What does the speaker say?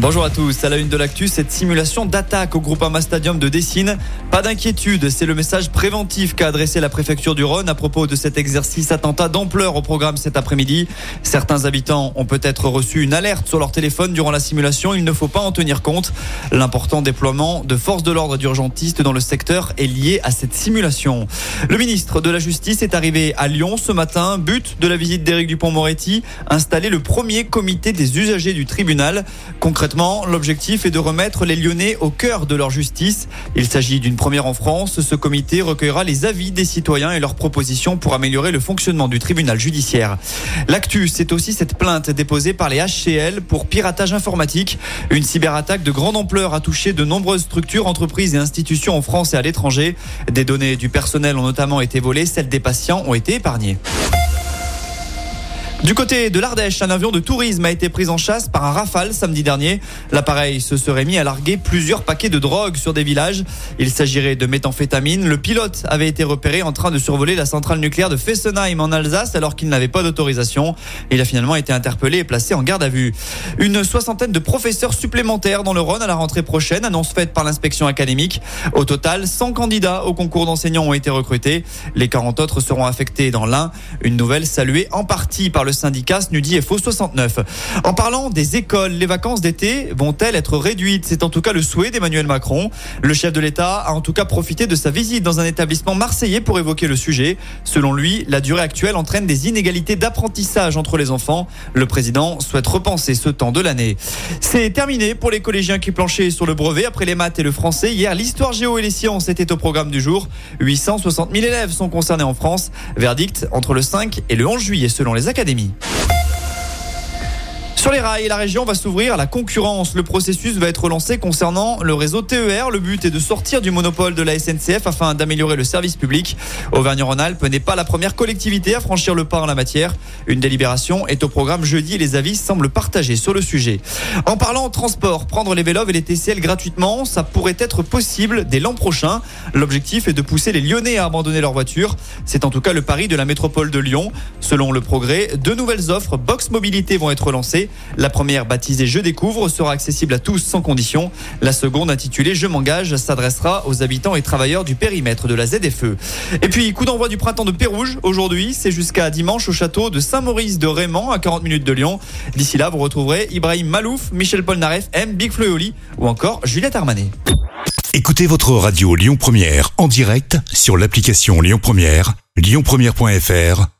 Bonjour à tous. À la une de l'actu, cette simulation d'attaque au Groupama Stadium de Dessine. Pas d'inquiétude, c'est le message préventif qu'a adressé la préfecture du Rhône à propos de cet exercice attentat d'ampleur au programme cet après-midi. Certains habitants ont peut-être reçu une alerte sur leur téléphone durant la simulation. Il ne faut pas en tenir compte. L'important déploiement de forces de l'ordre d'urgentistes dans le secteur est lié à cette simulation. Le ministre de la Justice est arrivé à Lyon ce matin. But de la visite d'Éric Dupont-Moretti, installer le premier comité des usagers du tribunal. L'objectif est de remettre les Lyonnais au cœur de leur justice. Il s'agit d'une première en France. Ce comité recueillera les avis des citoyens et leurs propositions pour améliorer le fonctionnement du tribunal judiciaire. L'actu, c'est aussi cette plainte déposée par les HCL pour piratage informatique. Une cyberattaque de grande ampleur a touché de nombreuses structures, entreprises et institutions en France et à l'étranger. Des données du personnel ont notamment été volées, celles des patients ont été épargnées. Du côté de l'Ardèche, un avion de tourisme a été pris en chasse par un rafale samedi dernier. L'appareil se serait mis à larguer plusieurs paquets de drogue sur des villages. Il s'agirait de méthamphétamine. Le pilote avait été repéré en train de survoler la centrale nucléaire de Fessenheim en Alsace alors qu'il n'avait pas d'autorisation. Il a finalement été interpellé et placé en garde à vue. Une soixantaine de professeurs supplémentaires dans le Rhône à la rentrée prochaine, annonce faite par l'inspection académique. Au total, 100 candidats au concours d'enseignants ont été recrutés. Les 40 autres seront affectés dans l'un. Une nouvelle saluée en partie par le le syndicat SNUDI FO 69. En parlant des écoles, les vacances d'été vont-elles être réduites? C'est en tout cas le souhait d'Emmanuel Macron. Le chef de l'État a en tout cas profité de sa visite dans un établissement marseillais pour évoquer le sujet. Selon lui, la durée actuelle entraîne des inégalités d'apprentissage entre les enfants. Le président souhaite repenser ce temps de l'année. C'est terminé pour les collégiens qui planchaient sur le brevet après les maths et le français. Hier, l'histoire géo et les sciences étaient au programme du jour. 860 000 élèves sont concernés en France. Verdict entre le 5 et le 11 juillet selon les académies. Camille. Sur les rails, la région va s'ouvrir à la concurrence. Le processus va être lancé concernant le réseau TER. Le but est de sortir du monopole de la SNCF afin d'améliorer le service public. Auvergne-Rhône-Alpes n'est pas la première collectivité à franchir le pas en la matière. Une délibération est au programme jeudi et les avis semblent partagés sur le sujet. En parlant transport, prendre les vélos et les TCL gratuitement, ça pourrait être possible dès l'an prochain. L'objectif est de pousser les Lyonnais à abandonner leur voiture. C'est en tout cas le pari de la métropole de Lyon. Selon le progrès, deux nouvelles offres Box Mobilité vont être lancées. La première, baptisée Je découvre, sera accessible à tous sans condition. La seconde, intitulée Je m'engage, s'adressera aux habitants et travailleurs du périmètre de la ZFE. Et puis, coup d'envoi du printemps de Pérouge. Aujourd'hui, c'est jusqu'à dimanche au château de Saint-Maurice de Raymond, à 40 minutes de Lyon. D'ici là, vous retrouverez Ibrahim Malouf, Michel Polnareff, M, Big Flo ou encore Juliette Armanet. Écoutez votre radio Lyon Première en direct sur l'application Lyon Première, lyonpremière.fr